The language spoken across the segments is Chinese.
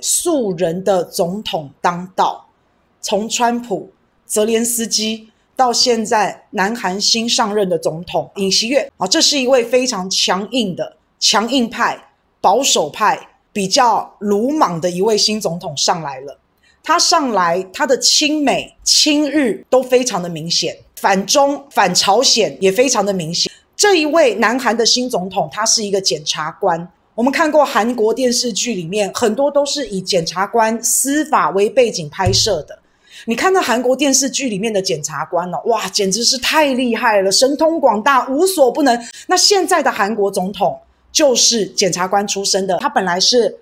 素人的总统当道，从川普、泽连斯基到现在南韩新上任的总统尹锡悦啊，这是一位非常强硬的强硬派、保守派、比较鲁莽的一位新总统上来了。他上来，他的亲美、亲日都非常的明显，反中、反朝鲜也非常的明显。这一位南韩的新总统，他是一个检察官。我们看过韩国电视剧里面，很多都是以检察官司法为背景拍摄的。你看到韩国电视剧里面的检察官哦，哇，简直是太厉害了，神通广大，无所不能。那现在的韩国总统就是检察官出身的，他本来是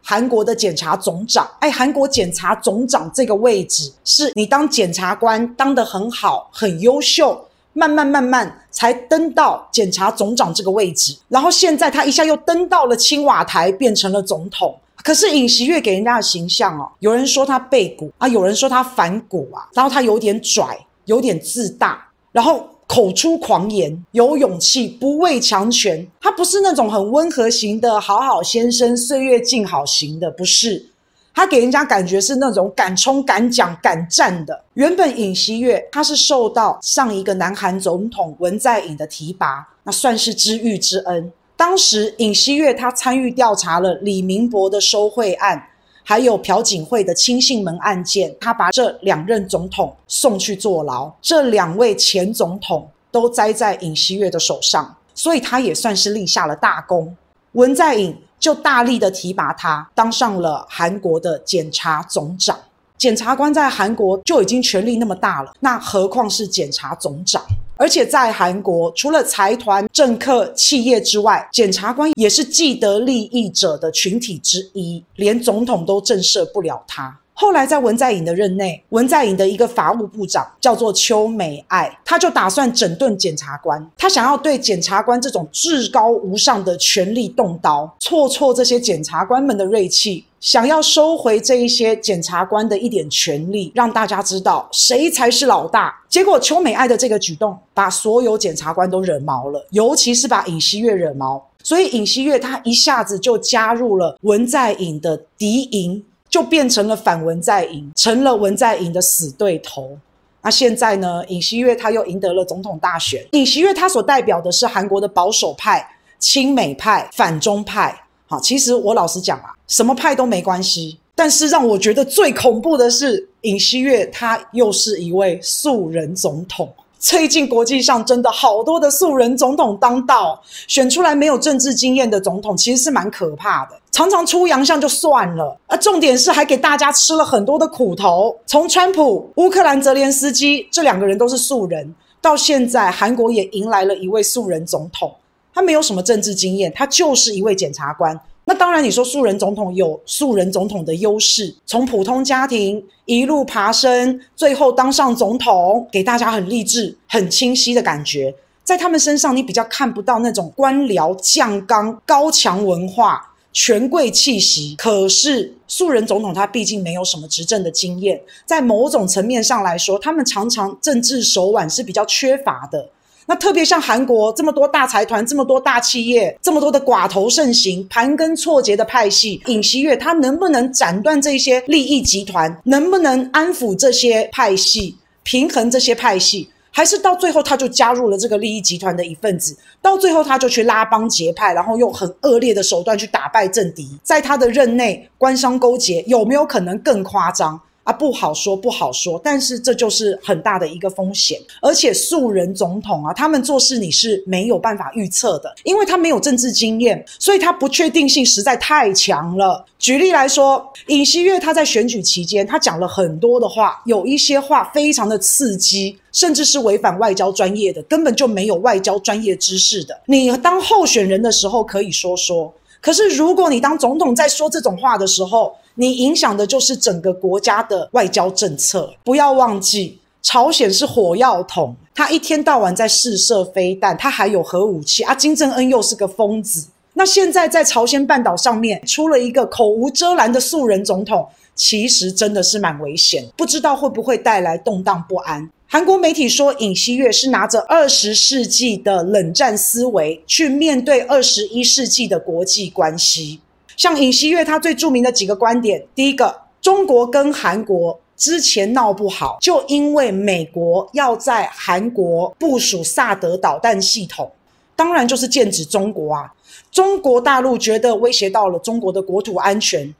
韩国的检察总长。哎，韩国检察总长这个位置，是你当检察官当得很好，很优秀。慢慢慢慢才登到检察总长这个位置，然后现在他一下又登到了青瓦台，变成了总统。可是尹锡悦给人家的形象哦，有人说他背骨啊，有人说他反骨啊，然后他有点拽，有点自大，然后口出狂言，有勇气，不畏强权。他不是那种很温和型的好好先生，岁月静好型的，不是。他给人家感觉是那种敢冲敢讲敢战的。原本尹锡悦他是受到上一个南韩总统文在寅的提拔，那算是知遇之恩。当时尹锡悦他参与调查了李明博的收贿案，还有朴槿惠的亲信门案件，他把这两任总统送去坐牢。这两位前总统都栽在尹锡悦的手上，所以他也算是立下了大功。文在寅。就大力的提拔他，当上了韩国的检察总长。检察官在韩国就已经权力那么大了，那何况是检察总长？而且在韩国，除了财团、政客、企业之外，检察官也是既得利益者的群体之一，连总统都震慑不了他。后来在文在寅的任内，文在寅的一个法务部长叫做邱美爱，他就打算整顿检察官，他想要对检察官这种至高无上的权力动刀，挫挫这些检察官们的锐气，想要收回这一些检察官的一点权力，让大家知道谁才是老大。结果邱美爱的这个举动，把所有检察官都惹毛了，尤其是把尹锡悦惹毛，所以尹锡悦他一下子就加入了文在寅的敌营。就变成了反文在寅，成了文在寅的死对头。那现在呢？尹锡悦他又赢得了总统大选。尹锡悦他所代表的是韩国的保守派、亲美派、反中派。好，其实我老实讲啊，什么派都没关系。但是让我觉得最恐怖的是，尹锡悦他又是一位素人总统。最近国际上真的好多的素人总统当道，选出来没有政治经验的总统，其实是蛮可怕的。常常出洋相就算了，而重点是还给大家吃了很多的苦头。从川普、乌克兰泽连斯基这两个人都是素人，到现在韩国也迎来了一位素人总统。他没有什么政治经验，他就是一位检察官。那当然，你说素人总统有素人总统的优势，从普通家庭一路爬升，最后当上总统，给大家很励志、很清晰的感觉。在他们身上，你比较看不到那种官僚将纲、高墙文化。权贵气息，可是素人总统他毕竟没有什么执政的经验，在某种层面上来说，他们常常政治手腕是比较缺乏的。那特别像韩国这么多大财团、这么多大企业、这么多的寡头盛行、盘根错节的派系，尹锡悦他能不能斩断这些利益集团？能不能安抚这些派系、平衡这些派系？还是到最后，他就加入了这个利益集团的一份子。到最后，他就去拉帮结派，然后用很恶劣的手段去打败政敌。在他的任内，官商勾结有没有可能更夸张？啊，不好说，不好说。但是这就是很大的一个风险，而且素人总统啊，他们做事你是没有办法预测的，因为他没有政治经验，所以他不确定性实在太强了。举例来说，尹锡悦他在选举期间，他讲了很多的话，有一些话非常的刺激，甚至是违反外交专业的，根本就没有外交专业知识的。你当候选人的时候可以说说，可是如果你当总统在说这种话的时候，你影响的就是整个国家的外交政策。不要忘记，朝鲜是火药桶，他一天到晚在试射飞弹，他还有核武器啊。金正恩又是个疯子。那现在在朝鲜半岛上面出了一个口无遮拦的素人总统，其实真的是蛮危险，不知道会不会带来动荡不安。韩国媒体说，尹锡悦是拿着二十世纪的冷战思维去面对二十一世纪的国际关系。像尹锡悦他最著名的几个观点，第一个，中国跟韩国之前闹不好，就因为美国要在韩国部署萨德导弹系统，当然就是剑指中国啊。中国大陆觉得威胁到了中国的国土安全，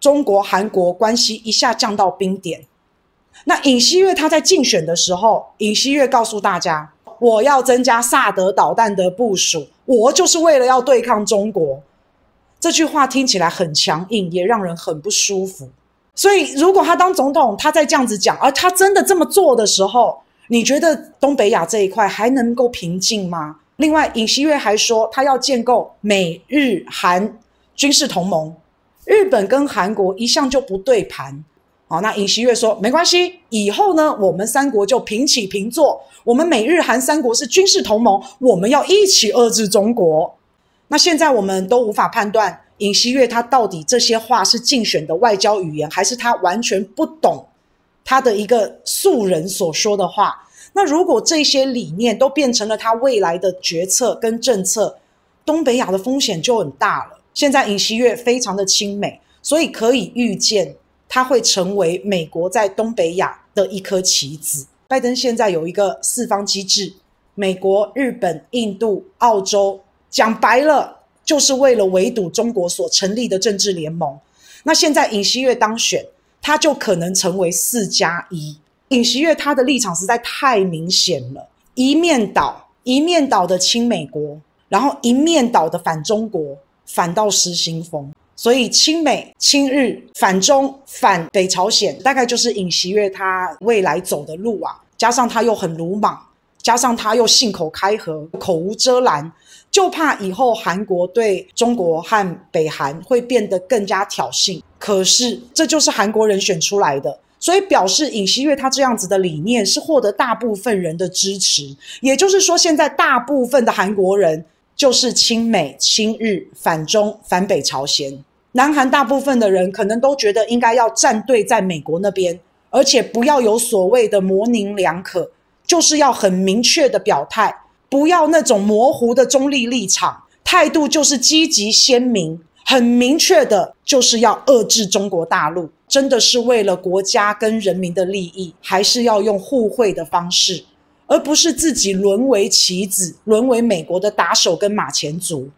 中国韩国关系一下降到冰点。那尹锡悦他在竞选的时候，尹锡悦告诉大家，我要增加萨德导弹的部署，我就是为了要对抗中国。这句话听起来很强硬，也让人很不舒服。所以，如果他当总统，他再这样子讲，而他真的这么做的时候，你觉得东北亚这一块还能够平静吗？另外，尹锡悦还说，他要建构美日韩军事同盟。日本跟韩国一向就不对盘。好，那尹锡悦说没关系，以后呢，我们三国就平起平坐。我们美日韩三国是军事同盟，我们要一起遏制中国。那现在我们都无法判断尹锡悦他到底这些话是竞选的外交语言，还是他完全不懂他的一个素人所说的话。那如果这些理念都变成了他未来的决策跟政策，东北亚的风险就很大了。现在尹锡悦非常的亲美，所以可以预见。他会成为美国在东北亚的一颗棋子。拜登现在有一个四方机制，美国、日本、印度、澳洲，讲白了就是为了围堵中国所成立的政治联盟。那现在尹锡悦当选，他就可能成为四加一。尹锡悦他的立场实在太明显了，一面倒，一面倒的亲美国，然后一面倒的反中国，反到失心疯。所以亲美、亲日、反中、反北朝鲜，大概就是尹锡悦他未来走的路啊。加上他又很鲁莽，加上他又信口开河、口无遮拦，就怕以后韩国对中国和北韩会变得更加挑衅。可是这就是韩国人选出来的，所以表示尹锡悦他这样子的理念是获得大部分人的支持。也就是说，现在大部分的韩国人。就是亲美、亲日、反中、反北朝鲜。南韩大部分的人可能都觉得应该要站队在美国那边，而且不要有所谓的模棱两可，就是要很明确的表态，不要那种模糊的中立立场，态度就是积极鲜明，很明确的，就是要遏制中国大陆。真的是为了国家跟人民的利益，还是要用互惠的方式？而不是自己沦为棋子，沦为美国的打手跟马前卒。